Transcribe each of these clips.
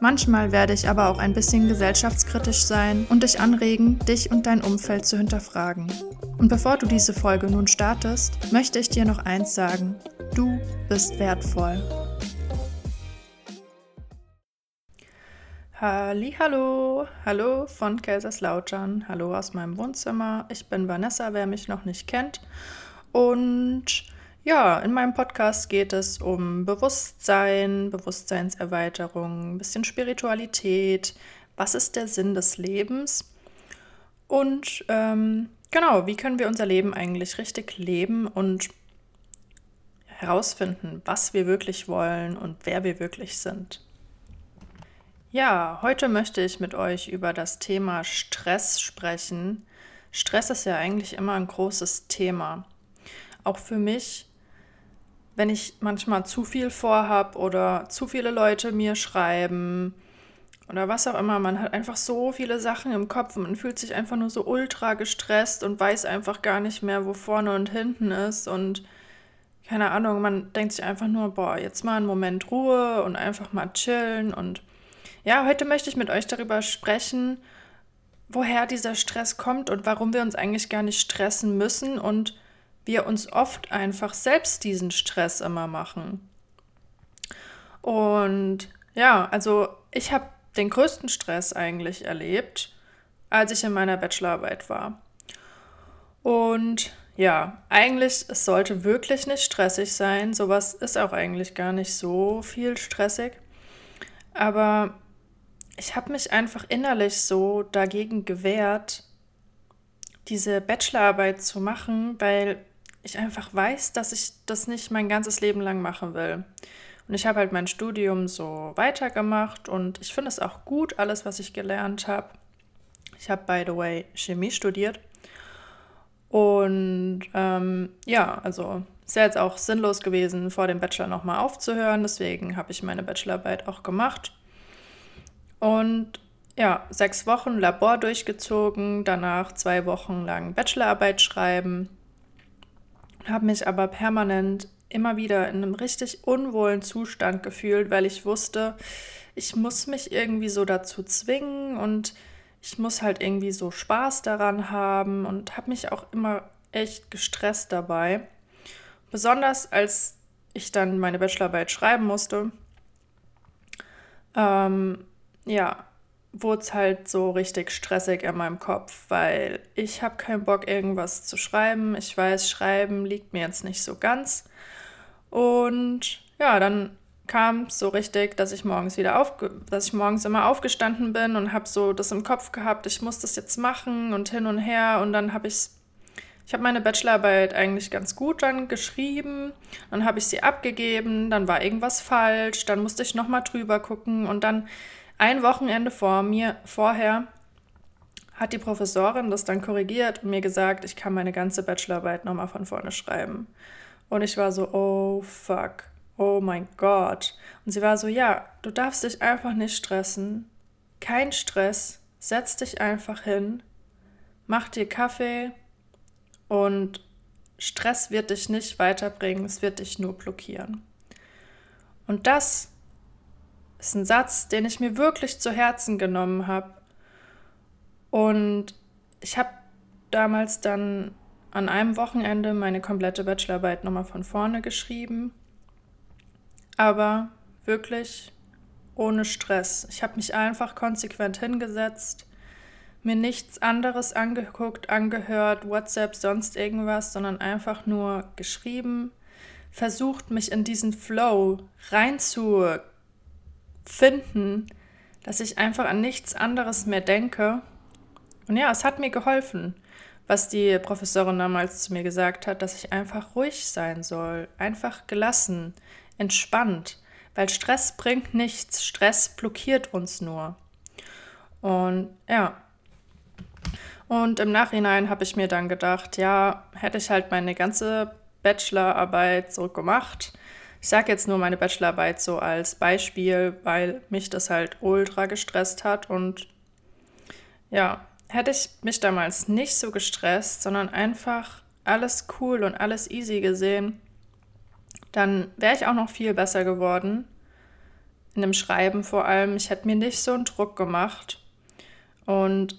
Manchmal werde ich aber auch ein bisschen gesellschaftskritisch sein und dich anregen, dich und dein Umfeld zu hinterfragen. Und bevor du diese Folge nun startest, möchte ich dir noch eins sagen. Du bist wertvoll. Hallo, hallo von Kaiserslautern, hallo aus meinem Wohnzimmer. Ich bin Vanessa, wer mich noch nicht kennt. Und ja, in meinem Podcast geht es um Bewusstsein, Bewusstseinserweiterung, ein bisschen Spiritualität. Was ist der Sinn des Lebens? Und ähm, genau, wie können wir unser Leben eigentlich richtig leben und herausfinden, was wir wirklich wollen und wer wir wirklich sind. Ja, heute möchte ich mit euch über das Thema Stress sprechen. Stress ist ja eigentlich immer ein großes Thema. Auch für mich wenn ich manchmal zu viel vorhab oder zu viele Leute mir schreiben oder was auch immer, man hat einfach so viele Sachen im Kopf und man fühlt sich einfach nur so ultra gestresst und weiß einfach gar nicht mehr, wo vorne und hinten ist. Und keine Ahnung, man denkt sich einfach nur, boah, jetzt mal einen Moment Ruhe und einfach mal chillen. Und ja, heute möchte ich mit euch darüber sprechen, woher dieser Stress kommt und warum wir uns eigentlich gar nicht stressen müssen und wir uns oft einfach selbst diesen Stress immer machen. Und ja, also ich habe den größten Stress eigentlich erlebt, als ich in meiner Bachelorarbeit war. Und ja, eigentlich, es sollte wirklich nicht stressig sein. Sowas ist auch eigentlich gar nicht so viel stressig. Aber ich habe mich einfach innerlich so dagegen gewehrt, diese Bachelorarbeit zu machen, weil ich einfach weiß, dass ich das nicht mein ganzes Leben lang machen will. Und ich habe halt mein Studium so weitergemacht und ich finde es auch gut, alles, was ich gelernt habe. Ich habe, by the way, Chemie studiert. Und ähm, ja, also ist ja jetzt auch sinnlos gewesen, vor dem Bachelor nochmal aufzuhören. Deswegen habe ich meine Bachelorarbeit auch gemacht. Und ja, sechs Wochen Labor durchgezogen, danach zwei Wochen lang Bachelorarbeit schreiben habe mich aber permanent immer wieder in einem richtig unwohlen Zustand gefühlt, weil ich wusste, ich muss mich irgendwie so dazu zwingen und ich muss halt irgendwie so Spaß daran haben und habe mich auch immer echt gestresst dabei. Besonders als ich dann meine Bachelorarbeit schreiben musste. Ähm, ja, wurde es halt so richtig stressig in meinem Kopf, weil ich habe keinen Bock, irgendwas zu schreiben. Ich weiß, Schreiben liegt mir jetzt nicht so ganz. Und ja, dann kam es so richtig, dass ich morgens wieder auf, dass ich morgens immer aufgestanden bin und habe so das im Kopf gehabt, ich muss das jetzt machen und hin und her und dann habe ich ich habe meine Bachelorarbeit eigentlich ganz gut dann geschrieben, dann habe ich sie abgegeben, dann war irgendwas falsch, dann musste ich noch mal drüber gucken und dann ein Wochenende vor mir, vorher, hat die Professorin das dann korrigiert und mir gesagt, ich kann meine ganze Bachelorarbeit nochmal von vorne schreiben. Und ich war so, oh fuck, oh mein Gott. Und sie war so, ja, du darfst dich einfach nicht stressen. Kein Stress, setz dich einfach hin, mach dir Kaffee und Stress wird dich nicht weiterbringen, es wird dich nur blockieren. Und das ist ein Satz, den ich mir wirklich zu Herzen genommen habe. Und ich habe damals dann an einem Wochenende meine komplette Bachelorarbeit nochmal von vorne geschrieben. Aber wirklich ohne Stress. Ich habe mich einfach konsequent hingesetzt, mir nichts anderes angeguckt, angehört, WhatsApp, sonst irgendwas, sondern einfach nur geschrieben, versucht mich in diesen Flow reinzu finden, dass ich einfach an nichts anderes mehr denke. Und ja, es hat mir geholfen, was die Professorin damals zu mir gesagt hat, dass ich einfach ruhig sein soll, einfach gelassen, entspannt, weil Stress bringt nichts, Stress blockiert uns nur. Und ja, Und im Nachhinein habe ich mir dann gedacht, ja, hätte ich halt meine ganze Bachelorarbeit so gemacht. Ich sage jetzt nur meine Bachelorarbeit so als Beispiel, weil mich das halt ultra gestresst hat. Und ja, hätte ich mich damals nicht so gestresst, sondern einfach alles cool und alles easy gesehen, dann wäre ich auch noch viel besser geworden. In dem Schreiben vor allem. Ich hätte mir nicht so einen Druck gemacht. Und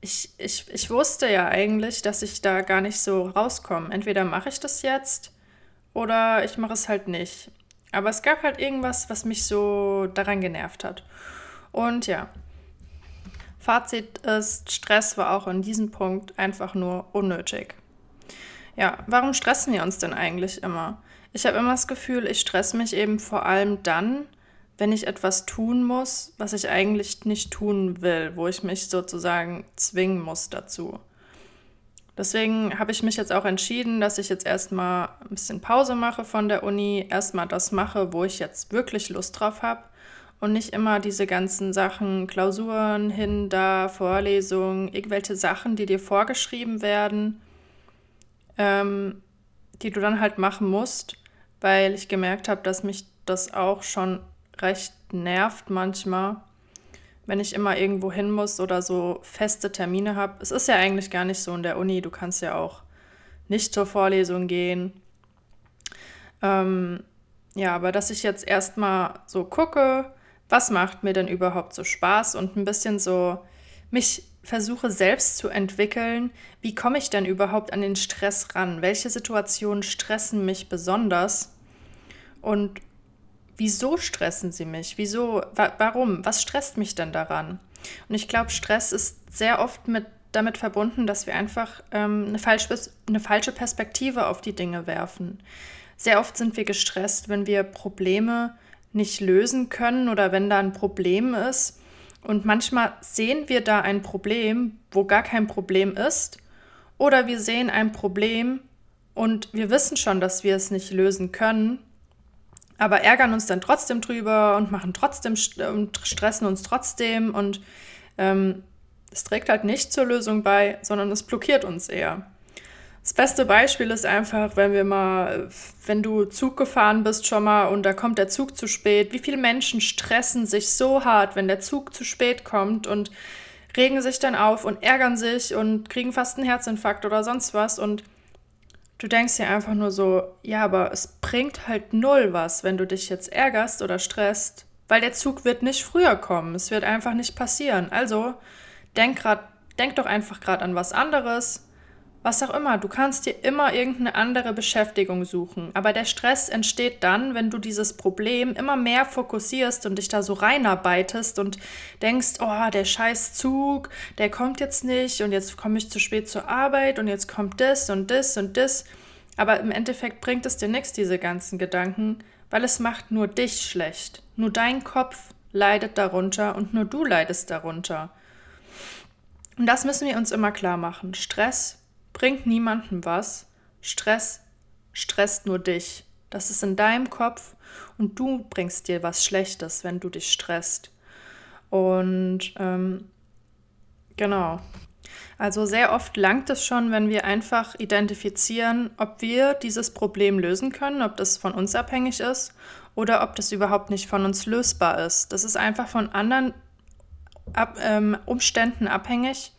ich, ich, ich wusste ja eigentlich, dass ich da gar nicht so rauskomme. Entweder mache ich das jetzt oder ich mache es halt nicht. Aber es gab halt irgendwas, was mich so daran genervt hat. Und ja, Fazit ist, Stress war auch in diesem Punkt einfach nur unnötig. Ja, warum stressen wir uns denn eigentlich immer? Ich habe immer das Gefühl, ich stress mich eben vor allem dann, wenn ich etwas tun muss, was ich eigentlich nicht tun will, wo ich mich sozusagen zwingen muss dazu. Deswegen habe ich mich jetzt auch entschieden, dass ich jetzt erstmal ein bisschen Pause mache von der Uni, erstmal das mache, wo ich jetzt wirklich Lust drauf habe und nicht immer diese ganzen Sachen, Klausuren hin, da, Vorlesungen, irgendwelche Sachen, die dir vorgeschrieben werden, ähm, die du dann halt machen musst, weil ich gemerkt habe, dass mich das auch schon recht nervt manchmal, wenn ich immer irgendwo hin muss oder so feste Termine habe. Es ist ja eigentlich gar nicht so in der Uni, du kannst ja auch nicht zur Vorlesung gehen. Ähm, ja, aber dass ich jetzt erstmal so gucke, was macht mir denn überhaupt so Spaß und ein bisschen so mich versuche selbst zu entwickeln, wie komme ich denn überhaupt an den Stress ran? Welche Situationen stressen mich besonders? Und wieso stressen sie mich? Wieso, wa warum? Was stresst mich denn daran? Und ich glaube, Stress ist sehr oft mit, damit verbunden, dass wir einfach ähm, eine, falsch, eine falsche Perspektive auf die Dinge werfen. Sehr oft sind wir gestresst, wenn wir Probleme nicht lösen können oder wenn da ein Problem ist. Und manchmal sehen wir da ein Problem, wo gar kein Problem ist. Oder wir sehen ein Problem und wir wissen schon, dass wir es nicht lösen können, aber ärgern uns dann trotzdem drüber und machen trotzdem und stressen uns trotzdem und ähm, es trägt halt nicht zur Lösung bei, sondern es blockiert uns eher. Das beste Beispiel ist einfach, wenn wir mal, wenn du Zug gefahren bist schon mal und da kommt der Zug zu spät. Wie viele Menschen stressen sich so hart, wenn der Zug zu spät kommt und regen sich dann auf und ärgern sich und kriegen fast einen Herzinfarkt oder sonst was und du denkst dir einfach nur so, ja, aber es bringt halt null was, wenn du dich jetzt ärgerst oder stresst, weil der Zug wird nicht früher kommen. Es wird einfach nicht passieren. Also denk grad, denk doch einfach gerade an was anderes was auch immer. Du kannst dir immer irgendeine andere Beschäftigung suchen. Aber der Stress entsteht dann, wenn du dieses Problem immer mehr fokussierst und dich da so reinarbeitest und denkst, oh, der scheiß Zug, der kommt jetzt nicht und jetzt komme ich zu spät zur Arbeit und jetzt kommt das und das und das. Aber im Endeffekt bringt es dir nichts, diese ganzen Gedanken, weil es macht nur dich schlecht. Nur dein Kopf leidet darunter und nur du leidest darunter. Und das müssen wir uns immer klar machen. Stress bringt niemandem was. Stress stresst nur dich. Das ist in deinem Kopf und du bringst dir was Schlechtes, wenn du dich stresst. Und ähm, genau. Also sehr oft langt es schon, wenn wir einfach identifizieren, ob wir dieses Problem lösen können, ob das von uns abhängig ist oder ob das überhaupt nicht von uns lösbar ist. Das ist einfach von anderen Ab, ähm, Umständen abhängig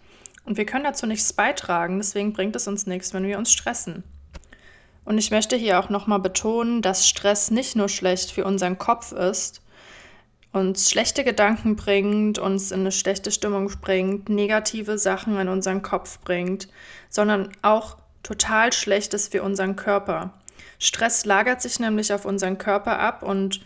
und wir können dazu nichts beitragen, deswegen bringt es uns nichts, wenn wir uns stressen. Und ich möchte hier auch nochmal betonen, dass Stress nicht nur schlecht für unseren Kopf ist, uns schlechte Gedanken bringt, uns in eine schlechte Stimmung bringt, negative Sachen in unseren Kopf bringt, sondern auch total schlecht ist für unseren Körper. Stress lagert sich nämlich auf unseren Körper ab und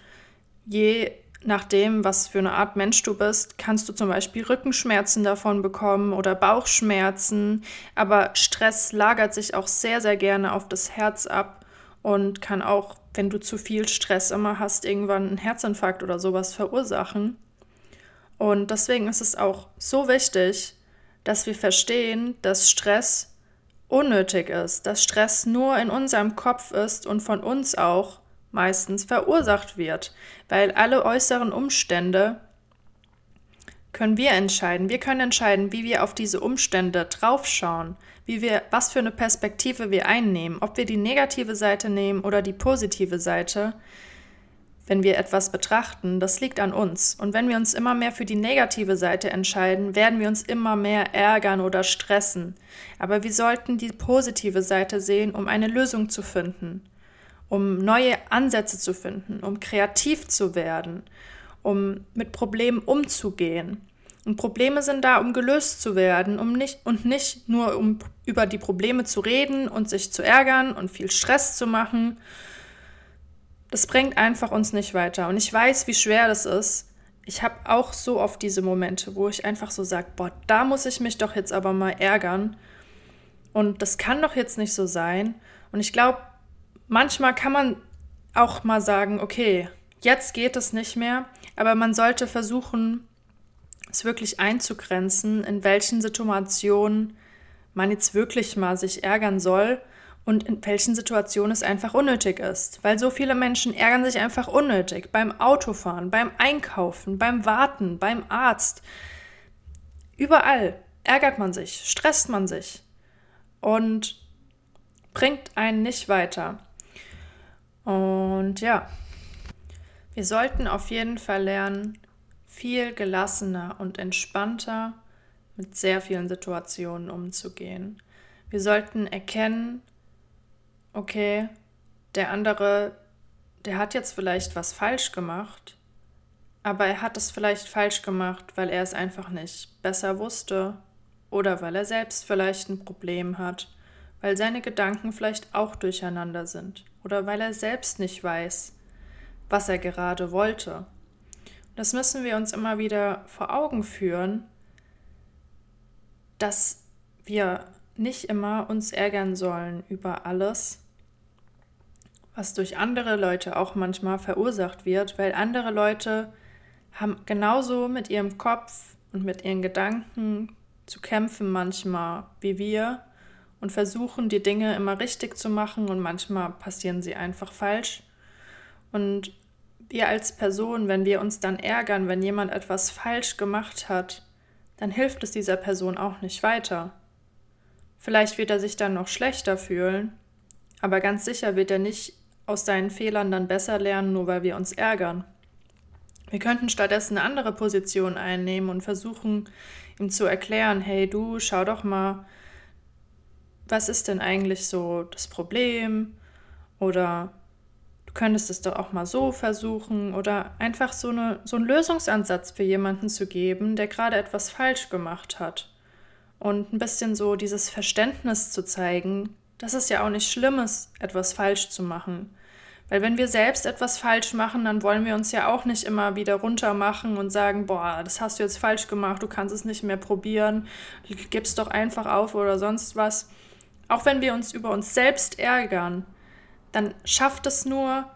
je nachdem, was für eine Art Mensch du bist, kannst du zum Beispiel Rückenschmerzen davon bekommen oder Bauchschmerzen. Aber Stress lagert sich auch sehr, sehr gerne auf das Herz ab und kann auch, wenn du zu viel Stress immer hast, irgendwann einen Herzinfarkt oder sowas verursachen. Und deswegen ist es auch so wichtig, dass wir verstehen, dass Stress unnötig ist, dass Stress nur in unserem Kopf ist und von uns auch meistens verursacht wird, weil alle äußeren Umstände können wir entscheiden. Wir können entscheiden, wie wir auf diese Umstände draufschauen, wie wir, was für eine Perspektive wir einnehmen, ob wir die negative Seite nehmen oder die positive Seite. Wenn wir etwas betrachten, das liegt an uns. Und wenn wir uns immer mehr für die negative Seite entscheiden, werden wir uns immer mehr ärgern oder stressen. Aber wir sollten die positive Seite sehen, um eine Lösung zu finden, um neue Ansätze zu finden, um kreativ zu werden, um mit Problemen umzugehen. Und Probleme sind da, um gelöst zu werden, um nicht und nicht nur um über die Probleme zu reden und sich zu ärgern und viel Stress zu machen. Das bringt einfach uns nicht weiter. Und ich weiß, wie schwer das ist. Ich habe auch so oft diese Momente, wo ich einfach so sage, boah, da muss ich mich doch jetzt aber mal ärgern. Und das kann doch jetzt nicht so sein. Und ich glaube, manchmal kann man auch mal sagen, okay, jetzt geht es nicht mehr, aber man sollte versuchen, es wirklich einzugrenzen, in welchen Situationen man jetzt wirklich mal sich ärgern soll und in welchen Situationen es einfach unnötig ist. Weil so viele Menschen ärgern sich einfach unnötig. Beim Autofahren, beim Einkaufen, beim Warten, beim Arzt. Überall ärgert man sich, stresst man sich und bringt einen nicht weiter. Und ja, wir sollten auf jeden Fall lernen, viel gelassener und entspannter mit sehr vielen Situationen umzugehen. Wir sollten erkennen, okay, der andere, der hat jetzt vielleicht was falsch gemacht, aber er hat es vielleicht falsch gemacht, weil er es einfach nicht besser wusste oder weil er selbst vielleicht ein Problem hat, weil seine Gedanken vielleicht auch durcheinander sind oder weil er selbst nicht weiß, was er gerade wollte. Das müssen wir uns immer wieder vor Augen führen, dass wir nicht immer uns ärgern sollen über alles, was durch andere Leute auch manchmal verursacht wird, weil andere Leute haben genauso mit ihrem Kopf und mit ihren Gedanken zu kämpfen manchmal wie wir und versuchen die Dinge immer richtig zu machen und manchmal passieren sie einfach falsch. Und wir als Person, wenn wir uns dann ärgern, wenn jemand etwas falsch gemacht hat, dann hilft es dieser Person auch nicht weiter. Vielleicht wird er sich dann noch schlechter fühlen, aber ganz sicher wird er nicht aus seinen Fehlern dann besser lernen, nur weil wir uns ärgern. Wir könnten stattdessen eine andere Position einnehmen und versuchen, ihm zu erklären, hey du, schau doch mal, was ist denn eigentlich so das Problem? Oder könntest es doch auch mal so versuchen oder einfach so, eine, so einen Lösungsansatz für jemanden zu geben, der gerade etwas falsch gemacht hat. Und ein bisschen so dieses Verständnis zu zeigen, dass es ja auch nicht schlimm ist, etwas falsch zu machen. Weil wenn wir selbst etwas falsch machen, dann wollen wir uns ja auch nicht immer wieder runter machen und sagen, boah, das hast du jetzt falsch gemacht, du kannst es nicht mehr probieren, gib's doch einfach auf oder sonst was. Auch wenn wir uns über uns selbst ärgern, dann schafft es nur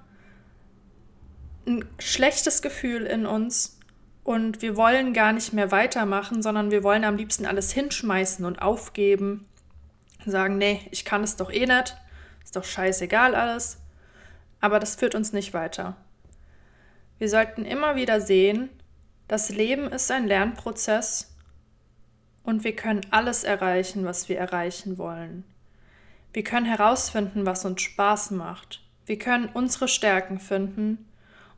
ein schlechtes Gefühl in uns und wir wollen gar nicht mehr weitermachen, sondern wir wollen am liebsten alles hinschmeißen und aufgeben. Sagen, nee, ich kann es doch eh nicht, ist doch scheißegal alles. Aber das führt uns nicht weiter. Wir sollten immer wieder sehen, das Leben ist ein Lernprozess und wir können alles erreichen, was wir erreichen wollen. Wir können herausfinden, was uns Spaß macht. Wir können unsere Stärken finden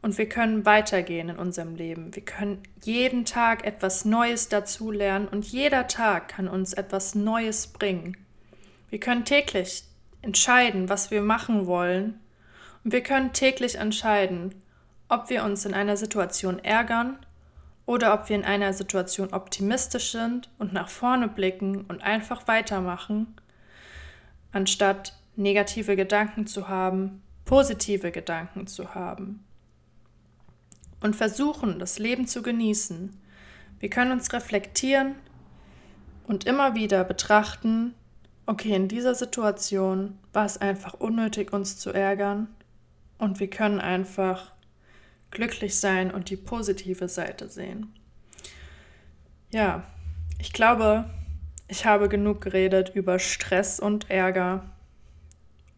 und wir können weitergehen in unserem Leben. Wir können jeden Tag etwas Neues dazulernen und jeder Tag kann uns etwas Neues bringen. Wir können täglich entscheiden, was wir machen wollen und wir können täglich entscheiden, ob wir uns in einer Situation ärgern oder ob wir in einer Situation optimistisch sind und nach vorne blicken und einfach weitermachen anstatt negative Gedanken zu haben, positive Gedanken zu haben. Und versuchen, das Leben zu genießen. Wir können uns reflektieren und immer wieder betrachten, okay, in dieser Situation war es einfach unnötig, uns zu ärgern und wir können einfach glücklich sein und die positive Seite sehen. Ja, ich glaube, ich habe genug geredet über Stress und Ärger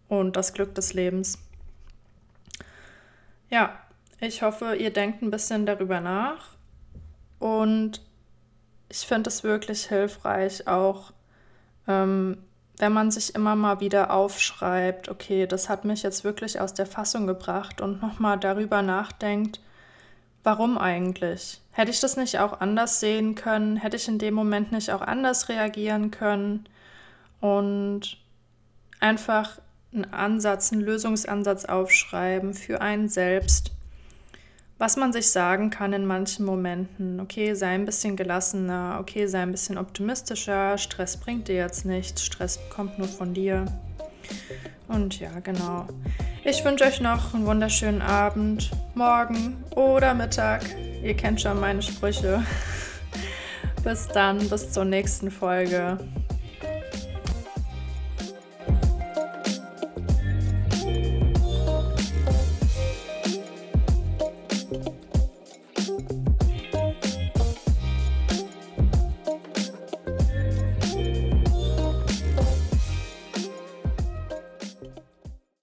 und das Glück des Lebens. Ja, ich hoffe, ihr denkt ein bisschen darüber nach und ich finde es wirklich hilfreich, auch ähm, wenn man sich immer mal wieder aufschreibt, okay, das hat mich jetzt wirklich aus der Fassung gebracht und nochmal darüber nachdenkt, warum eigentlich? Hätte ich das nicht auch anders sehen können? Hätte ich in dem Moment nicht auch anders reagieren können? Und einfach einen Ansatz, einen Lösungsansatz aufschreiben für einen selbst. Was man sich sagen kann in manchen Momenten. Okay, sei ein bisschen gelassener, okay, sei ein bisschen optimistischer. Stress bringt dir jetzt nichts, Stress kommt nur von dir. Und ja, genau. Ich wünsche euch noch einen wunderschönen Abend, morgen oder Mittag. Ihr kennt schon meine Sprüche. bis dann, bis zur nächsten Folge.